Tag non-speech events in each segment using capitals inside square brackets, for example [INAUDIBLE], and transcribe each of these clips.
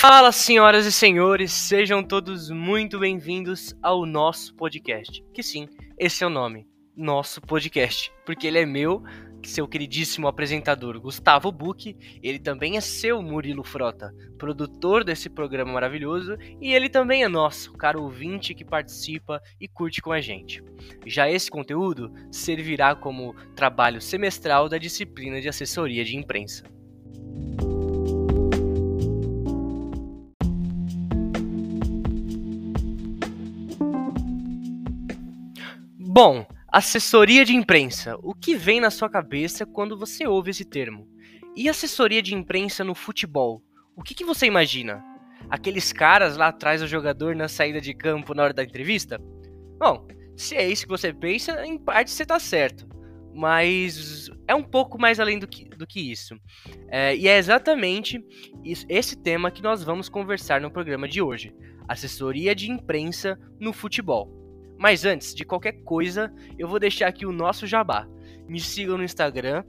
Fala, senhoras e senhores, sejam todos muito bem-vindos ao nosso podcast. Que sim, esse é o nome, nosso podcast, porque ele é meu, seu queridíssimo apresentador Gustavo Buck, ele também é seu Murilo Frota, produtor desse programa maravilhoso, e ele também é nosso, caro ouvinte que participa e curte com a gente. Já esse conteúdo servirá como trabalho semestral da disciplina de assessoria de imprensa. Bom, assessoria de imprensa. O que vem na sua cabeça quando você ouve esse termo? E assessoria de imprensa no futebol? O que, que você imagina? Aqueles caras lá atrás do jogador na saída de campo na hora da entrevista? Bom, se é isso que você pensa, em parte você está certo. Mas é um pouco mais além do que, do que isso. É, e é exatamente esse tema que nós vamos conversar no programa de hoje: assessoria de imprensa no futebol. Mas antes de qualquer coisa, eu vou deixar aqui o nosso jabá. Me sigam no Instagram,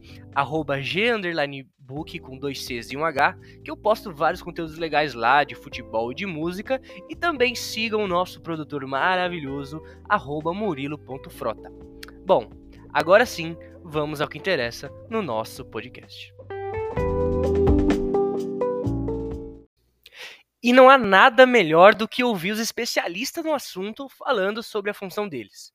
g_book com dois Cs e um H, que eu posto vários conteúdos legais lá de futebol e de música. E também sigam o nosso produtor maravilhoso, murilo.frota. Bom, agora sim, vamos ao que interessa no nosso podcast. E não há nada melhor do que ouvir os especialistas no assunto falando sobre a função deles.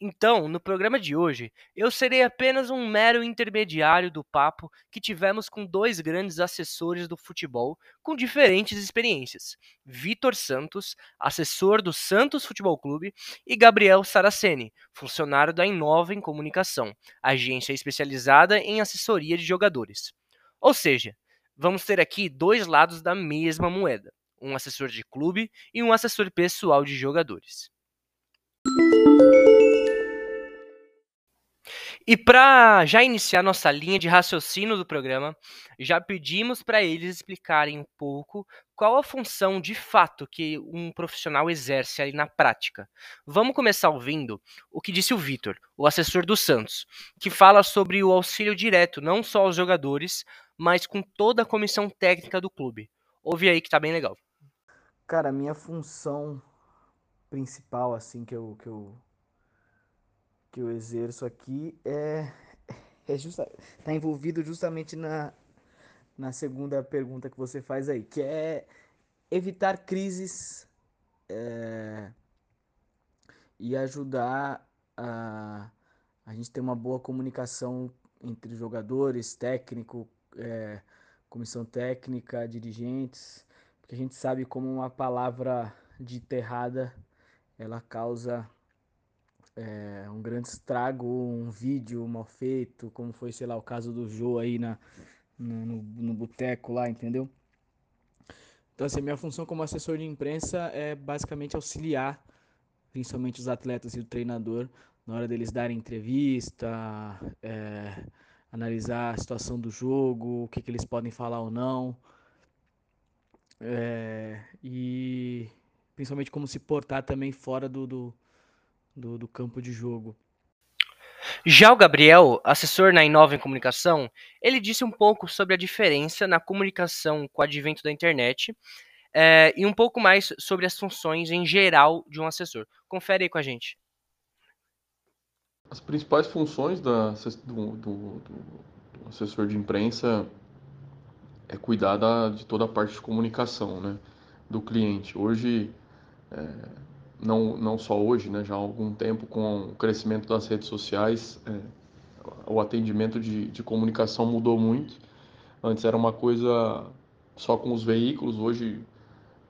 Então, no programa de hoje, eu serei apenas um mero intermediário do papo que tivemos com dois grandes assessores do futebol com diferentes experiências: Vitor Santos, assessor do Santos Futebol Clube, e Gabriel Saraceni, funcionário da Inova em Comunicação, agência especializada em assessoria de jogadores. Ou seja, vamos ter aqui dois lados da mesma moeda um assessor de clube e um assessor pessoal de jogadores. E para já iniciar nossa linha de raciocínio do programa, já pedimos para eles explicarem um pouco qual a função de fato que um profissional exerce ali na prática. Vamos começar ouvindo o que disse o Vitor, o assessor do Santos, que fala sobre o auxílio direto não só aos jogadores, mas com toda a comissão técnica do clube. Ouve aí que tá bem legal. Cara, a minha função principal, assim, que eu, que eu, que eu exerço aqui é, é justa, tá envolvido justamente na, na segunda pergunta que você faz aí, que é evitar crises é, e ajudar a, a gente ter uma boa comunicação entre jogadores, técnico, é, comissão técnica, dirigentes, porque a gente sabe como uma palavra dita errada ela causa é, um grande estrago, um vídeo mal feito, como foi, sei lá, o caso do Jô aí na, no, no, no boteco lá, entendeu? Então, assim, minha função como assessor de imprensa é basicamente auxiliar, principalmente os atletas e o treinador, na hora deles darem entrevista, é, analisar a situação do jogo, o que, que eles podem falar ou não, é, e principalmente como se portar também fora do, do, do, do campo de jogo. Já o Gabriel, assessor na Inova em Comunicação, ele disse um pouco sobre a diferença na comunicação com o advento da internet é, e um pouco mais sobre as funções em geral de um assessor. Confere aí com a gente. As principais funções da, do, do, do assessor de imprensa é cuidar da, de toda a parte de comunicação né, do cliente. Hoje, é, não, não só hoje, né, já há algum tempo, com o crescimento das redes sociais, é, o atendimento de, de comunicação mudou muito. Antes era uma coisa só com os veículos, hoje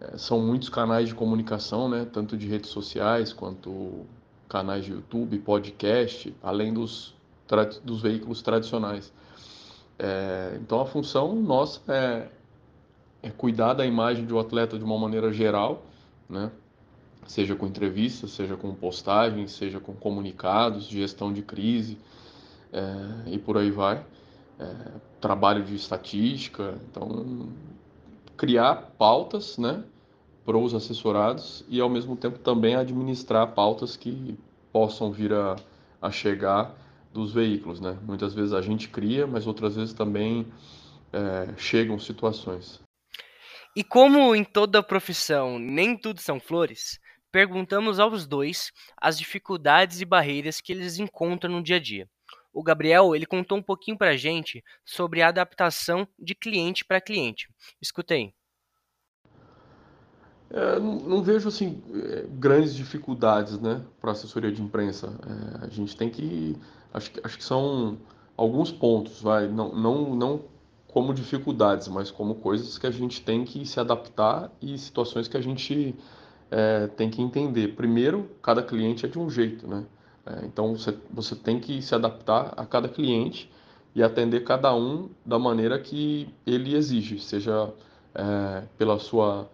é, são muitos canais de comunicação, né, tanto de redes sociais quanto canais de YouTube, podcast, além dos, dos veículos tradicionais. É, então a função nossa é, é cuidar da imagem um atleta de uma maneira geral, né? seja com entrevistas, seja com postagens, seja com comunicados, gestão de crise é, e por aí vai. É, trabalho de estatística, então criar pautas né, para os assessorados e ao mesmo tempo também administrar pautas que possam vir a, a chegar dos veículos, né? Muitas vezes a gente cria, mas outras vezes também é, chegam situações. E como em toda profissão nem tudo são flores, perguntamos aos dois as dificuldades e barreiras que eles encontram no dia a dia. O Gabriel, ele contou um pouquinho pra gente sobre a adaptação de cliente para cliente. Escutei. É, não, não, vejo assim é, grandes dificuldades, né, para assessoria de imprensa. É, a gente tem que, acho, acho que são alguns pontos, vai, não, não, não como dificuldades, mas como coisas que a gente tem que se adaptar e situações que a gente é, tem que entender. Primeiro, cada cliente é de um jeito, né? É, então você, você tem que se adaptar a cada cliente e atender cada um da maneira que ele exige, seja é, pela sua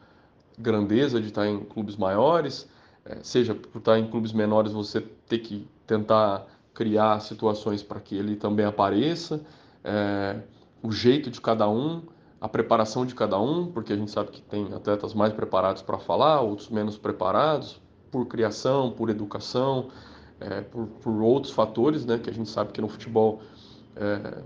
grandeza de estar em clubes maiores, é, seja por estar em clubes menores você ter que tentar criar situações para que ele também apareça, é, o jeito de cada um, a preparação de cada um, porque a gente sabe que tem atletas mais preparados para falar, outros menos preparados, por criação, por educação, é, por, por, outros fatores, né, que a gente sabe que no futebol é,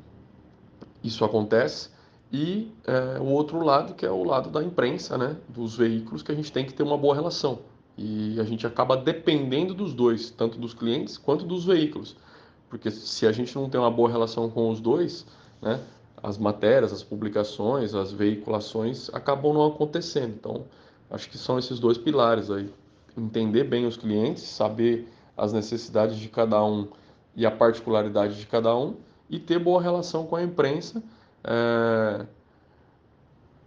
isso acontece. E é, o outro lado, que é o lado da imprensa, né, dos veículos, que a gente tem que ter uma boa relação. E a gente acaba dependendo dos dois, tanto dos clientes quanto dos veículos. Porque se a gente não tem uma boa relação com os dois, né, as matérias, as publicações, as veiculações acabam não acontecendo. Então, acho que são esses dois pilares aí. Entender bem os clientes, saber as necessidades de cada um e a particularidade de cada um e ter boa relação com a imprensa, é...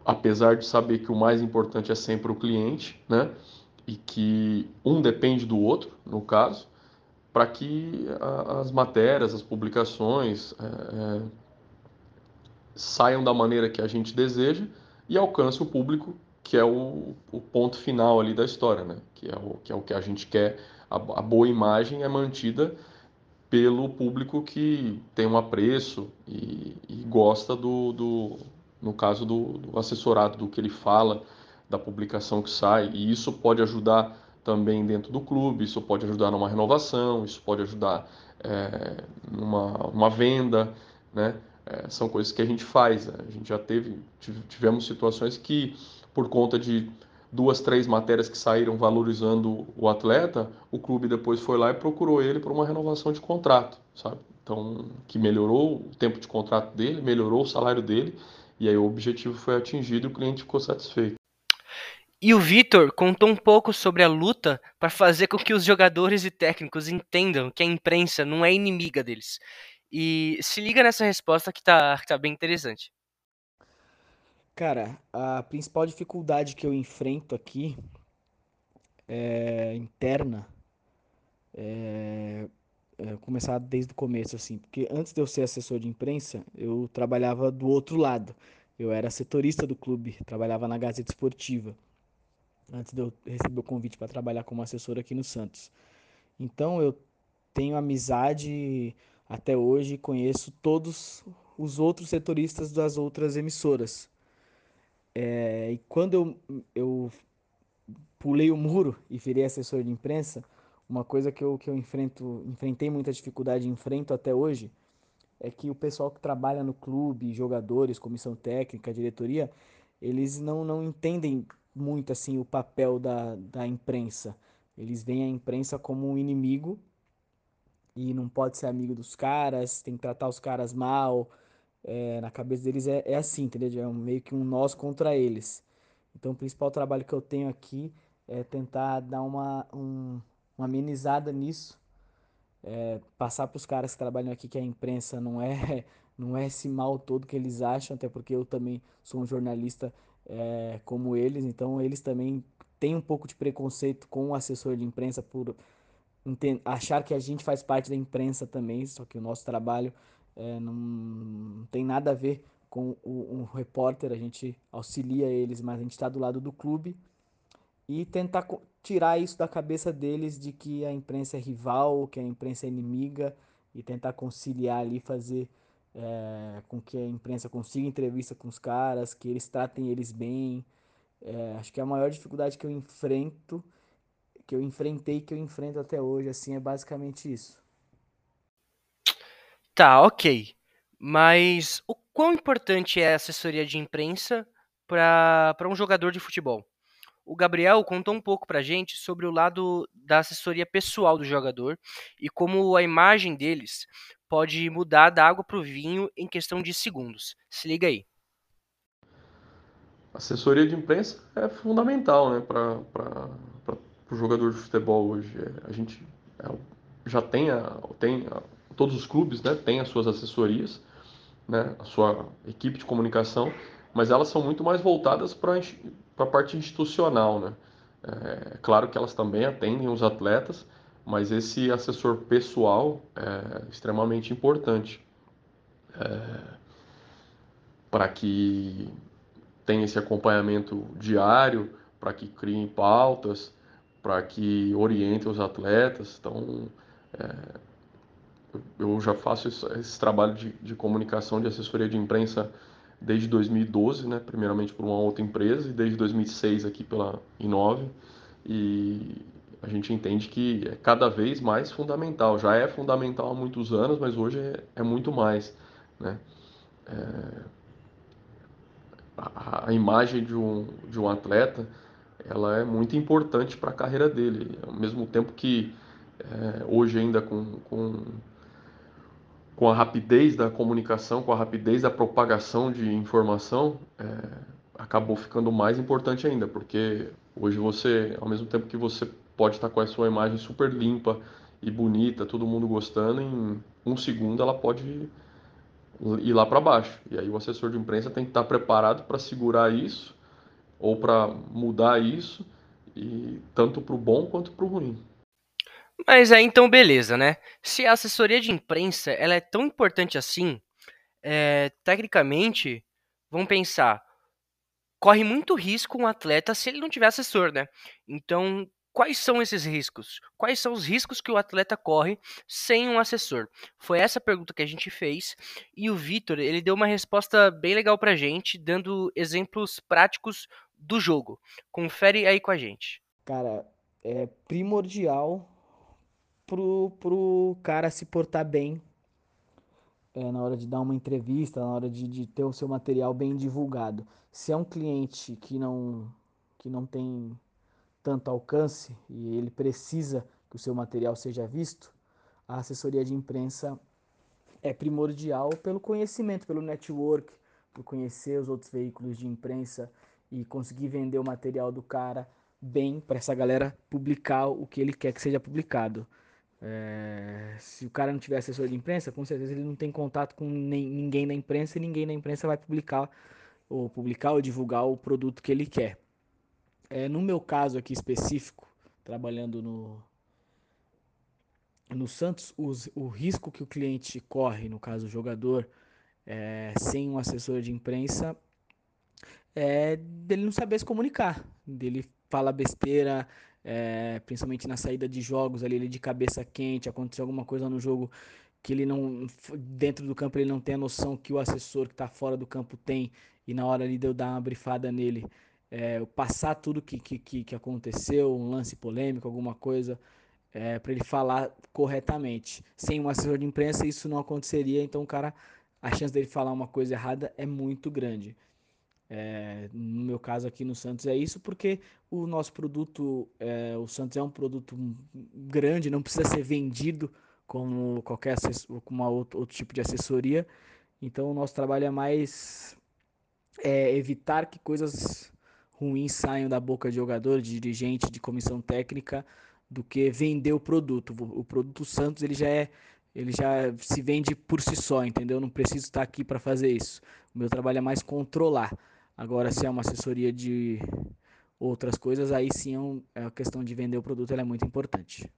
apesar de saber que o mais importante é sempre o cliente, né? E que um depende do outro, no caso, para que as matérias, as publicações, é saiam da maneira que a gente deseja e alcance o público, que é o, o ponto final ali da história, né? Que é o que, é o que a gente quer. A, a boa imagem é mantida pelo público que tem um apreço e, e gosta do, do, no caso do, do, assessorado, do que ele fala, da publicação que sai, e isso pode ajudar também dentro do clube, isso pode ajudar numa renovação, isso pode ajudar é, numa uma venda, né? É, são coisas que a gente faz. Né? A gente já teve, tivemos situações que, por conta de duas, três matérias que saíram valorizando o atleta, o clube depois foi lá e procurou ele para uma renovação de contrato, sabe? Então, que melhorou o tempo de contrato dele, melhorou o salário dele, e aí o objetivo foi atingido e o cliente ficou satisfeito. E o Vitor contou um pouco sobre a luta para fazer com que os jogadores e técnicos entendam que a imprensa não é inimiga deles e se liga nessa resposta que tá, que tá bem interessante. Cara, a principal dificuldade que eu enfrento aqui é interna. É, é, começar desde o começo, assim, porque antes de eu ser assessor de imprensa, eu trabalhava do outro lado. Eu era setorista do clube, trabalhava na Gazeta Esportiva, antes de eu receber o convite para trabalhar como assessor aqui no Santos. Então eu tenho amizade até hoje conheço todos os outros setoristas das outras emissoras. É, e quando eu, eu pulei o muro e virei assessor de imprensa, uma coisa que eu, que eu enfrento, enfrentei muita dificuldade e enfrento até hoje é que o pessoal que trabalha no clube, jogadores, comissão técnica, diretoria, eles não, não entendem muito assim o papel da, da imprensa. Eles veem a imprensa como um inimigo e não pode ser amigo dos caras, tem que tratar os caras mal. É, na cabeça deles é, é assim, entendeu? É um, meio que um nós contra eles. Então o principal trabalho que eu tenho aqui é tentar dar uma, um, uma amenizada nisso. É, passar para os caras que trabalham aqui que a imprensa não é [LAUGHS] não é esse mal todo que eles acham, até porque eu também sou um jornalista é, como eles, então eles também têm um pouco de preconceito com o assessor de imprensa por achar que a gente faz parte da imprensa também, só que o nosso trabalho é, não, tem nada a ver com o, repórter, a gente auxilia eles, mas a gente está do lado do clube e tentar tirar isso da cabeça deles de que a imprensa é rival, que a imprensa é inimiga e tentar conciliar ali, fazer é, com que a imprensa consiga entrevista com os caras, que eles tratem eles bem. É, acho que a maior dificuldade que eu enfrento que eu enfrentei que eu enfrento até hoje, assim, é basicamente isso. Tá, ok. Mas o quão importante é a assessoria de imprensa para um jogador de futebol. O Gabriel contou um pouco para gente sobre o lado da assessoria pessoal do jogador e como a imagem deles pode mudar da água para o vinho em questão de segundos. Se liga aí. A assessoria de imprensa é fundamental né, para o jogador de futebol hoje. A gente é, já tem, a, tem a, todos os clubes né, têm as suas assessorias, né, a sua equipe de comunicação, mas elas são muito mais voltadas para a parte institucional. Né? É claro que elas também atendem os atletas, mas esse assessor pessoal é extremamente importante é, para que tenha esse acompanhamento diário, para que criem pautas, para que orientem os atletas. Então, é, eu já faço esse, esse trabalho de, de, comunicação, de assessoria de imprensa desde 2012, né? primeiramente por uma outra empresa, e desde 2006 aqui pela Inove. E a gente entende que é cada vez mais fundamental. Já é fundamental há muitos anos, mas hoje é, é muito mais. Né? É, a, a, imagem de um, de um atleta ela é muito importante para a carreira dele. Ao mesmo tempo que é, hoje ainda com, com, com a rapidez da comunicação, com a rapidez da propagação de informação, é, acabou ficando mais importante ainda, porque hoje você, ao mesmo tempo que você pode estar com a sua imagem super limpa e bonita, todo mundo gostando, em um segundo ela pode ir lá para baixo. E aí o assessor de imprensa tem que estar preparado para segurar isso ou para mudar isso, e tanto para o bom quanto para o ruim. Mas aí então beleza, né? Se a assessoria de imprensa ela é tão importante assim, é, tecnicamente, vamos pensar, corre muito risco um atleta se ele não tiver assessor, né? Então, quais são esses riscos? Quais são os riscos que o atleta corre sem um assessor? Foi essa pergunta que a gente fez e o Vitor ele deu uma resposta bem legal pra gente, dando exemplos práticos do jogo. Confere aí com a gente. Cara, é primordial pro, pro cara se portar bem é, na hora de dar uma entrevista, na hora de, de ter o seu material bem divulgado. Se é um cliente que não, que não tem tanto alcance e ele precisa que o seu material seja visto, a assessoria de imprensa é primordial pelo conhecimento, pelo network, por conhecer os outros veículos de imprensa e conseguir vender o material do cara bem para essa galera publicar o que ele quer que seja publicado. É, se o cara não tiver assessor de imprensa, com certeza ele não tem contato com nem, ninguém da imprensa e ninguém da imprensa vai publicar ou publicar ou divulgar o produto que ele quer. É, no meu caso aqui específico, trabalhando no, no Santos, os, o risco que o cliente corre, no caso o jogador, é, sem um assessor de imprensa, é dele não saber se comunicar, dele fala besteira, é, principalmente na saída de jogos ali, ele de cabeça quente, aconteceu alguma coisa no jogo que ele não, dentro do campo ele não tem a noção que o assessor que está fora do campo tem, e na hora ali de eu dar uma brifada nele, é, passar tudo que, que, que aconteceu, um lance polêmico, alguma coisa, é, para ele falar corretamente. Sem um assessor de imprensa isso não aconteceria, então o cara, a chance dele falar uma coisa errada é muito grande. É, no meu caso aqui no Santos é isso, porque o nosso produto, é, o Santos é um produto grande, não precisa ser vendido como qualquer como outro, outro tipo de assessoria. Então o nosso trabalho é mais é, evitar que coisas ruins saiam da boca de jogador, de dirigente, de comissão técnica, do que vender o produto. O produto Santos ele já é ele já se vende por si só, entendeu? Não preciso estar aqui para fazer isso. O meu trabalho é mais controlar. Agora, se é uma assessoria de outras coisas, aí sim é, é a questão de vender o produto é muito importante.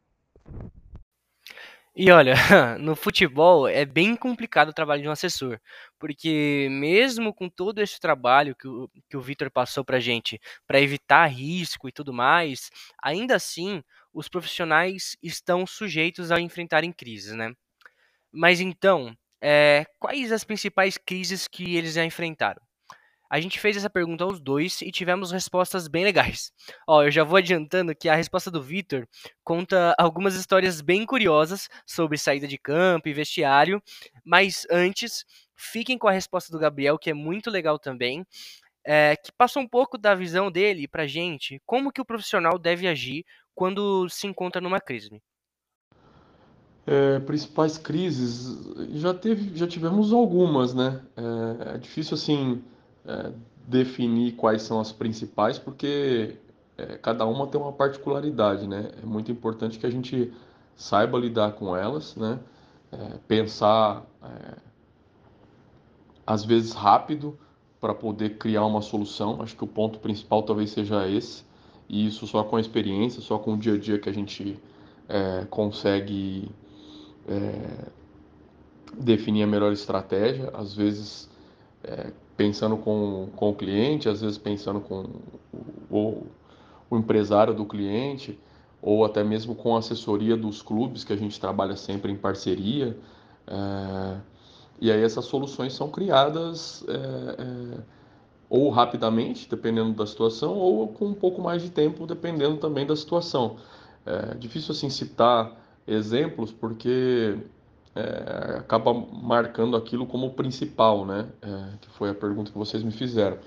E olha, [LAUGHS] no futebol é bem complicado o trabalho de um assessor, porque mesmo com todo esse trabalho que o, que o Vitor passou pra gente, para evitar risco e tudo mais, ainda assim os profissionais estão sujeitos a enfrentarem crises, né? Mas então, é, quais as principais crises que eles já enfrentaram? A gente fez essa pergunta aos dois e tivemos respostas bem legais. Ó, eu já vou adiantando que a resposta do Vitor conta algumas histórias bem curiosas sobre saída de campo e vestiário, mas antes, fiquem com a resposta do Gabriel, que é muito legal também. é, que passa um pouco da visão dele para gente, como que o profissional deve agir quando se encontra numa crise. É, principais crises, já teve, já tivemos algumas, né? É, é difícil assim é, definir quais são as principais, porque é, cada uma tem uma particularidade, né? É muito importante que a gente saiba lidar com elas, né? É, pensar é, às vezes rápido para poder criar uma solução. Acho que o ponto principal talvez seja esse. E isso só com a experiência, só com o dia a dia que a gente consegue é, definir a melhor estratégia, às vezes é, pensando com, com o cliente, às vezes pensando com o, o empresário do cliente, ou até mesmo com a assessoria dos clubes, que a gente trabalha sempre em parceria. É, e aí essas soluções são criadas é, é, ou rapidamente, dependendo da situação, ou com um pouco mais de tempo, dependendo também da situação. É difícil assim citar exemplos porque é, acaba marcando aquilo como principal, né? É, que foi a pergunta que vocês me fizeram.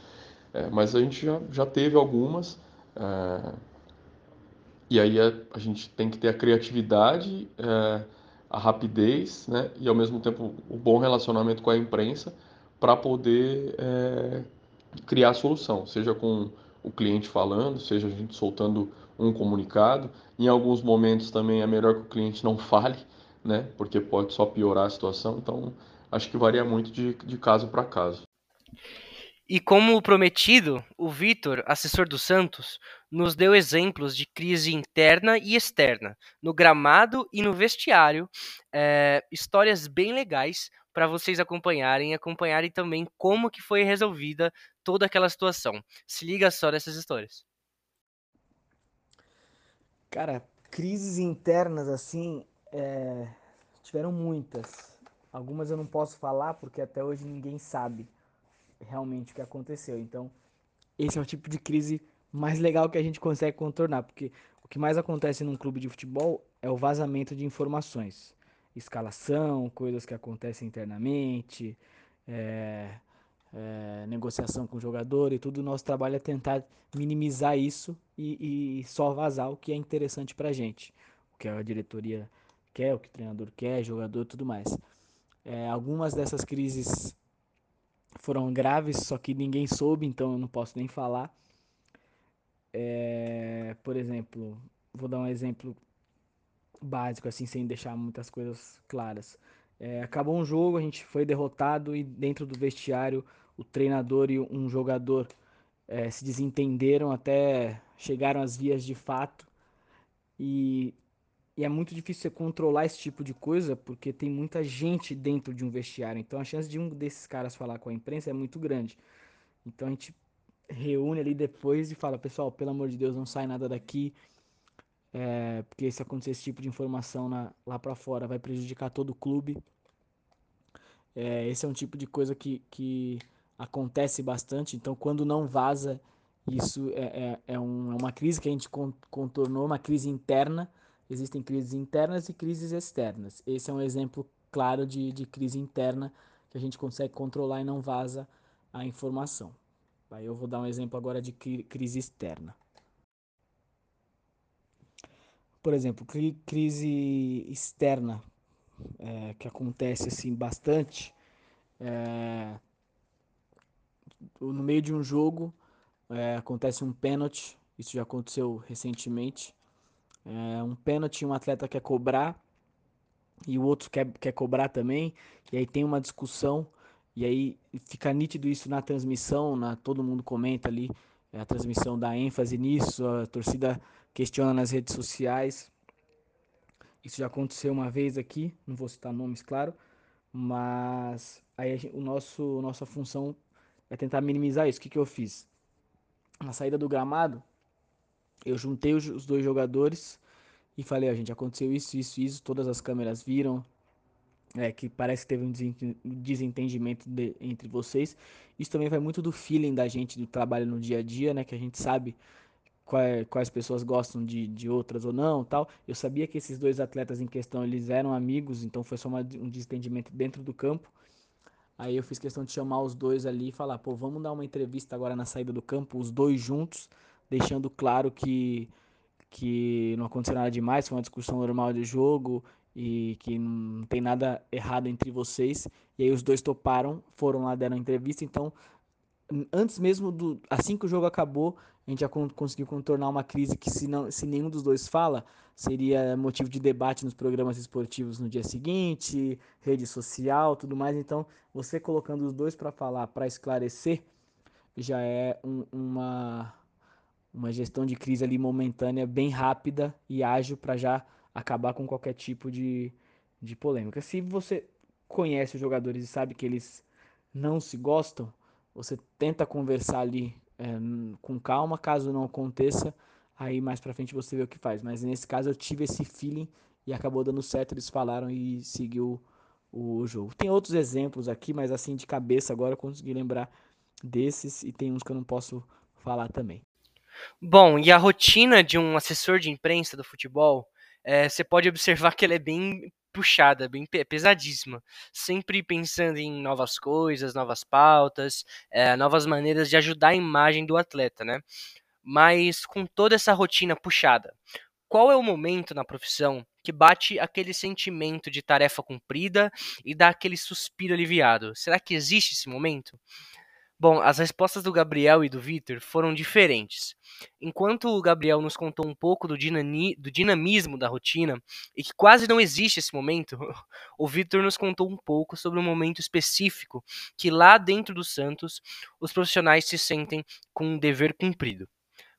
É, mas a gente já, já teve algumas. É, e aí a, a, gente tem que ter a criatividade, é, a rapidez, né? E ao mesmo tempo o bom relacionamento com a imprensa para poder é, criar a solução, seja com o cliente falando, seja a gente soltando um comunicado. Em alguns momentos também é melhor que o cliente não fale, né? Porque pode só piorar a situação. Então, acho que varia muito de, de caso para caso. E como prometido, o Vitor, assessor do Santos, nos deu exemplos de crise interna e externa, no gramado e no vestiário, é, histórias bem legais para vocês acompanharem e acompanharem também como que foi resolvida toda aquela situação. Se liga só nessas histórias. Cara, crises internas assim é, tiveram muitas. Algumas eu não posso falar porque até hoje ninguém sabe realmente o que aconteceu. Então, esse é o tipo de crise mais legal que a gente consegue contornar, porque o que mais acontece num clube de futebol é o vazamento de informações, escalação, coisas que acontecem internamente, é, é, negociação com o jogador e tudo, o nosso trabalho é tentar minimizar isso e, e só vazar o que é interessante pra gente. O que a diretoria quer, o que o treinador quer, jogador tudo mais. É, algumas dessas crises foram graves, só que ninguém soube, então eu não posso nem falar. É, por exemplo, vou dar um exemplo básico, assim, sem deixar muitas coisas claras. É, acabou um jogo, a gente foi derrotado e dentro do vestiário o treinador e um jogador é, se desentenderam até chegaram às vias de fato e, e, é muito difícil você controlar esse tipo de coisa porque tem muita gente dentro de um vestiário então a chance de um desses caras falar com a imprensa é muito grande então a gente reúne ali depois e fala pessoal pelo amor de Deus não sai nada daqui é, porque se acontecer esse tipo de informação na, lá para fora vai prejudicar todo o clube é, esse é um tipo de coisa que, que acontece bastante. Então, quando não vaza, isso é, é, é, um, é uma crise que a gente contornou, uma crise interna. Existem crises internas e crises externas. Esse é um exemplo claro de, de crise interna que a gente consegue controlar e não vaza a informação. Aí eu vou dar um exemplo agora de crise externa. Por exemplo, crise externa é, que acontece assim bastante é, no meio de um jogo é, acontece um pênalti, isso já aconteceu recentemente. É, um pênalti, um atleta quer cobrar e o outro quer, quer cobrar também, e aí tem uma discussão, e aí fica nítido isso na transmissão, na, todo mundo comenta ali, é, a transmissão dá ênfase nisso, a torcida questiona nas redes sociais. Isso já aconteceu uma vez aqui, não vou citar nomes, claro, mas aí o nosso nossa função é tentar minimizar isso. O que, que eu fiz? Na saída do gramado, eu juntei os dois jogadores e falei, a gente, aconteceu isso, isso, isso, todas as câmeras viram, é, que parece que teve um desentendimento de, entre vocês. Isso também vai muito do feeling da gente, do trabalho no dia a dia, né, que a gente sabe quais, quais pessoas gostam de, de outras ou não, tal. Eu sabia que esses dois atletas em questão, eles eram amigos, então foi só uma, um desentendimento dentro do campo. Aí eu fiz questão de chamar os dois ali e falar, pô, vamos dar uma entrevista agora na saída do campo, os dois juntos, deixando claro que que não aconteceu nada demais, foi uma discussão normal de jogo e que não tem nada errado entre vocês. E aí os dois toparam, foram lá, deram entrevista. Então, antes mesmo do. Assim que o jogo acabou, a gente já conseguiu contornar uma crise que, se, não, se nenhum dos dois fala, seria motivo de debate nos programas esportivos no dia seguinte, rede social, tudo mais. Então, você colocando os dois para falar, para esclarecer, já é um, uma uma gestão de crise ali momentânea bem rápida e ágil para já acabar com qualquer tipo de, de polêmica. Se você conhece os jogadores e sabe que eles não se gostam, você tenta conversar ali é, com calma, caso não aconteça, aí mais pra frente você vê o que faz. Mas nesse caso eu tive esse feeling e acabou dando certo, eles falaram e seguiu o jogo. Tem outros exemplos aqui, mas assim de cabeça agora eu consegui lembrar desses e tem uns que eu não posso falar também. Bom, e a rotina de um assessor de imprensa do futebol, é, você pode observar que ela é bem puxada, bem pesadíssima, sempre pensando em novas coisas, novas pautas, é, novas maneiras de ajudar a imagem do atleta, né? Mas com toda essa rotina puxada, qual é o momento na profissão que bate aquele sentimento de tarefa cumprida e dá aquele suspiro aliviado? Será que existe esse momento? Bom, as respostas do Gabriel e do Vitor foram diferentes. Enquanto o Gabriel nos contou um pouco do, do dinamismo da rotina e que quase não existe esse momento, [LAUGHS] o Vitor nos contou um pouco sobre um momento específico que lá dentro do Santos os profissionais se sentem com um dever cumprido.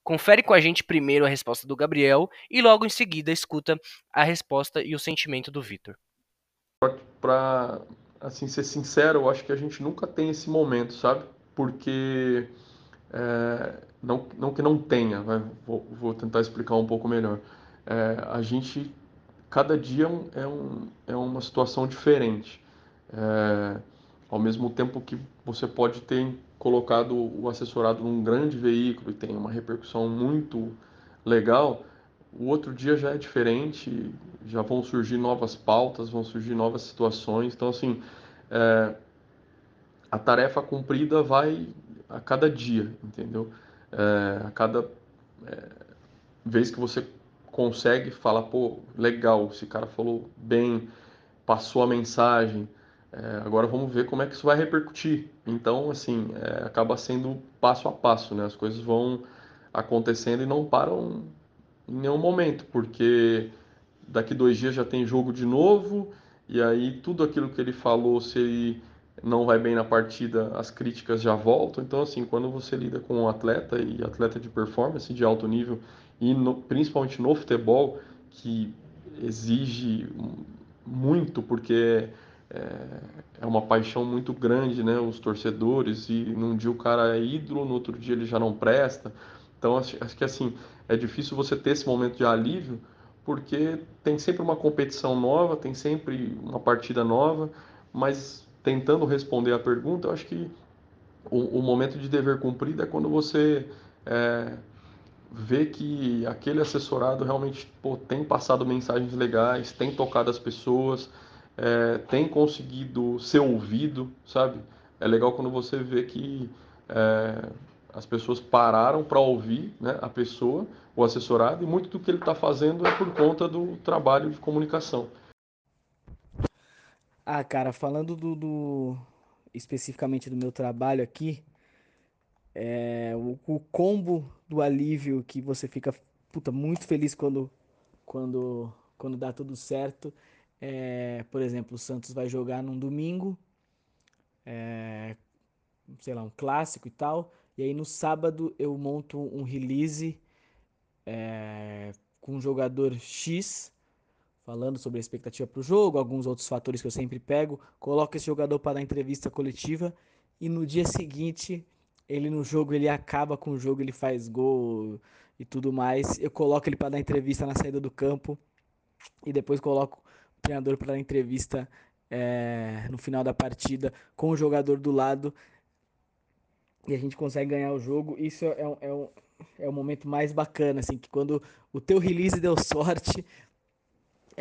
Confere com a gente primeiro a resposta do Gabriel e logo em seguida escuta a resposta e o sentimento do Vitor. Para assim ser sincero, eu acho que a gente nunca tem esse momento, sabe? Porque é, não, não que não tenha, vai, vou, vou, tentar explicar um pouco melhor. É, a gente, cada dia é, um, é uma situação diferente. É, ao mesmo tempo que você pode ter colocado o assessorado num grande veículo e tem uma repercussão muito legal, o outro dia já é diferente, já vão surgir novas pautas, vão surgir novas situações. Então, assim, é, a tarefa cumprida vai a cada dia, entendeu? É, a cada é, vez que você consegue falar, pô, legal, esse cara falou bem, passou a mensagem, é, agora vamos ver como é que isso vai repercutir. Então, assim, é, acaba sendo passo a passo, né? As coisas vão acontecendo e não param em nenhum momento, porque daqui dois dias já tem jogo de novo, e aí tudo aquilo que ele falou, se ele não vai bem na partida, as críticas já voltam. Então, assim, quando você lida com um atleta e atleta de performance de alto nível, e no, principalmente no futebol, que exige muito, porque é, é, uma paixão muito grande, né? Os torcedores, e num dia o cara é ídolo, no outro dia ele já não presta. Então, acho, acho que assim, é difícil você ter esse momento de alívio, porque tem sempre uma competição nova, tem sempre uma partida nova, mas tentando responder a pergunta, eu acho que o, o momento de dever cumprido é quando você é, vê que aquele assessorado realmente pô, tem passado mensagens legais, tem tocado as pessoas, é, tem conseguido ser ouvido, sabe? É legal quando você vê que é, as pessoas pararam para ouvir né, a pessoa, o assessorado, e muito do que ele está fazendo é por conta do trabalho de comunicação. Ah, cara, falando do, do especificamente do meu trabalho aqui, é, o, o, combo do alívio que você fica puta, muito feliz quando, quando, quando dá tudo certo. É, por exemplo, o Santos vai jogar num domingo, é, sei lá, um clássico e tal. E aí no sábado eu monto um release é, com um jogador X falando sobre a expectativa para o jogo, alguns outros fatores que eu sempre pego, coloco esse jogador para dar entrevista coletiva e no dia seguinte ele no jogo ele acaba com o jogo, ele faz gol e tudo mais. Eu coloco ele para dar entrevista na saída do campo e depois coloco o treinador para dar entrevista é, no final da partida com o jogador do lado e a gente consegue ganhar o jogo. Isso é, é, é, um, é o momento mais bacana, assim, que quando o teu release deu sorte,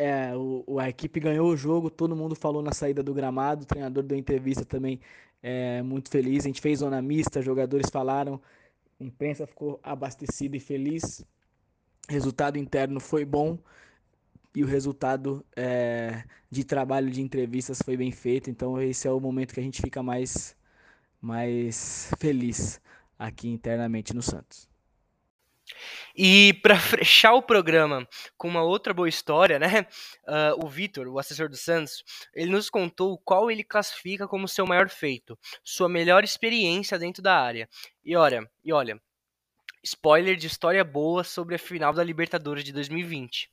É, o, a equipe ganhou o jogo, todo mundo falou na saída do gramado, o treinador deu entrevista também é, muito feliz. A gente fez zona mista, jogadores falaram, a imprensa ficou abastecida e feliz. Resultado interno foi bom e o resultado é, de trabalho de entrevistas foi bem feito. Então esse é o momento que a gente fica mais, mais feliz aqui internamente no Santos. E para [LAUGHS] fechar o programa com uma outra boa história, né? Uh, o Vitor, o assessor do Santos, ele nos contou qual ele classifica como seu maior feito, sua melhor experiência dentro da área. E olha, e olha, spoiler de história boa sobre a final da Libertadores de 2020.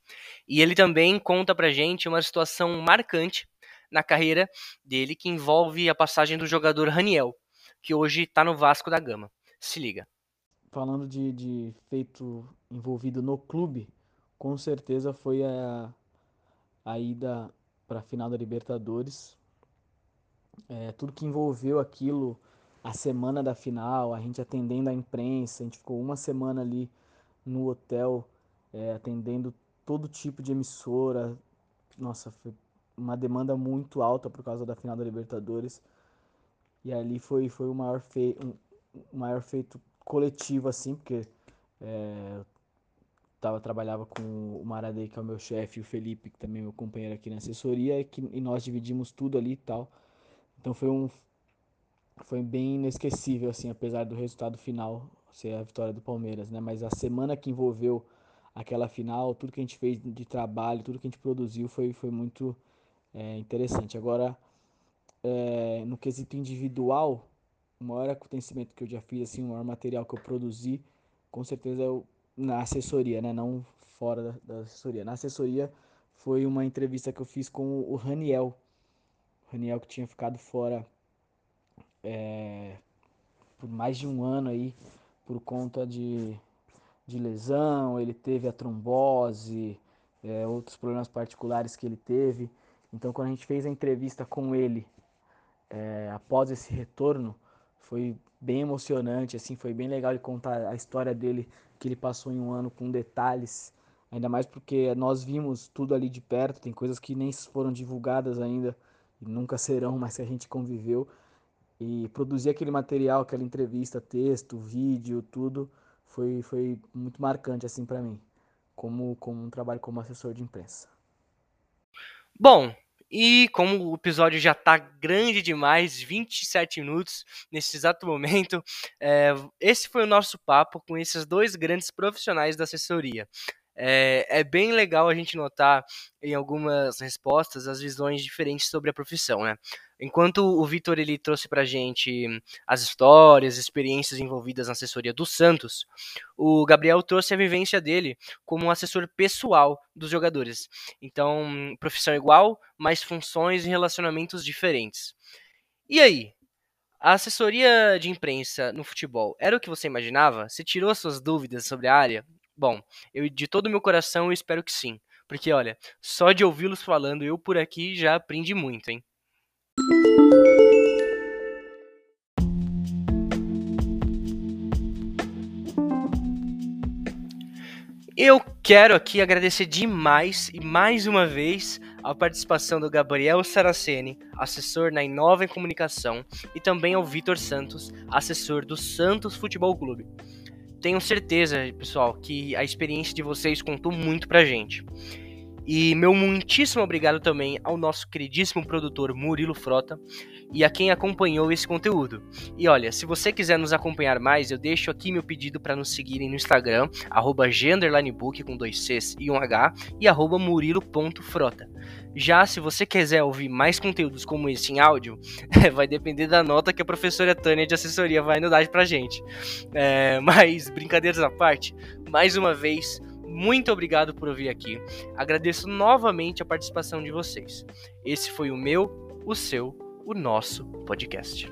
E ele também conta pra gente uma situação marcante na carreira dele que envolve a passagem do jogador Raniel, que hoje está no Vasco da Gama. Se liga falando de, de feito envolvido no clube, com certeza foi a, a ida para a final da Libertadores. É, tudo que envolveu aquilo, a semana da final, a gente atendendo a imprensa, a gente ficou uma semana ali no hotel é, atendendo todo tipo de emissora. Nossa, foi uma demanda muito alta por causa da final da Libertadores. E ali foi, foi o maior, fe, um, o maior feito coletivo, assim, porque é, tava, trabalhava com o Maradei, que é o meu chefe, e o Felipe, que também é meu companheiro aqui na assessoria, e, que, e nós dividimos tudo ali e tal. Então foi um foi bem inesquecível, assim, apesar do resultado final ser a vitória do Palmeiras, né? Mas a semana que envolveu aquela final, tudo que a gente fez de trabalho, tudo que a gente produziu foi, foi muito é, interessante. Agora, é, no quesito individual, o maior acontecimento que eu já fiz, assim, o maior material que eu produzi, com certeza é o, na assessoria, né? Não fora da, da, assessoria. Na assessoria foi uma entrevista que eu fiz com o Raniel. O Raniel que tinha ficado fora é, por mais de um ano aí, por conta de, de lesão, ele teve a trombose, é, outros problemas particulares que ele teve. Então quando a gente fez a entrevista com ele, é, após esse retorno, foi bem emocionante, assim, foi bem legal de contar a história dele que ele passou em um ano com detalhes, ainda mais porque nós vimos tudo ali de perto, tem coisas que nem foram divulgadas ainda e nunca [LAUGHS] serão, mas que a gente conviveu e produzir aquele material, aquela entrevista, texto, vídeo, tudo foi foi muito marcante assim para mim, como como um trabalho como assessor de imprensa. Bom, e como o episódio já está grande demais, 27 minutos nesse exato momento, é, esse foi o nosso papo com esses dois grandes profissionais da assessoria. É, é, bem legal a gente notar em algumas respostas as visões diferentes sobre a profissão, né? Enquanto o Vitor ele trouxe pra gente as histórias, experiências envolvidas na assessoria do Santos, o Gabriel trouxe a vivência dele como um assessor pessoal dos jogadores. Então, profissão igual, mas funções e relacionamentos diferentes. E aí? A assessoria de imprensa no futebol era o que você imaginava? Você tirou suas dúvidas sobre a área? Bom, eu de todo o meu coração eu espero que sim. Porque, olha, só de ouvi-los falando eu por aqui já aprendi muito, hein? Eu quero aqui agradecer demais e mais uma vez a participação do Gabriel Saraceni, assessor na Inova em Comunicação, e também ao Vitor Santos, assessor do Santos Futebol Clube. Tenho certeza, pessoal, que a experiência de vocês contou muito pra gente. E meu muitíssimo obrigado também ao nosso queridíssimo produtor Murilo Frota e a quem acompanhou esse conteúdo. E olha, se você quiser nos acompanhar mais, eu deixo aqui meu pedido para nos seguirem no Instagram, genderlinebook com dois Cs e um H, e murilo.frota. Já se você quiser ouvir mais conteúdos como esse em áudio, [LAUGHS] vai depender da nota que a professora Tânia de assessoria vai nos dar pra gente. É, mas, brincadeiras à parte, mais uma vez, muito obrigado por ouvir aqui. Agradeço novamente a participação de vocês. Esse foi o meu, o seu, o nosso podcast.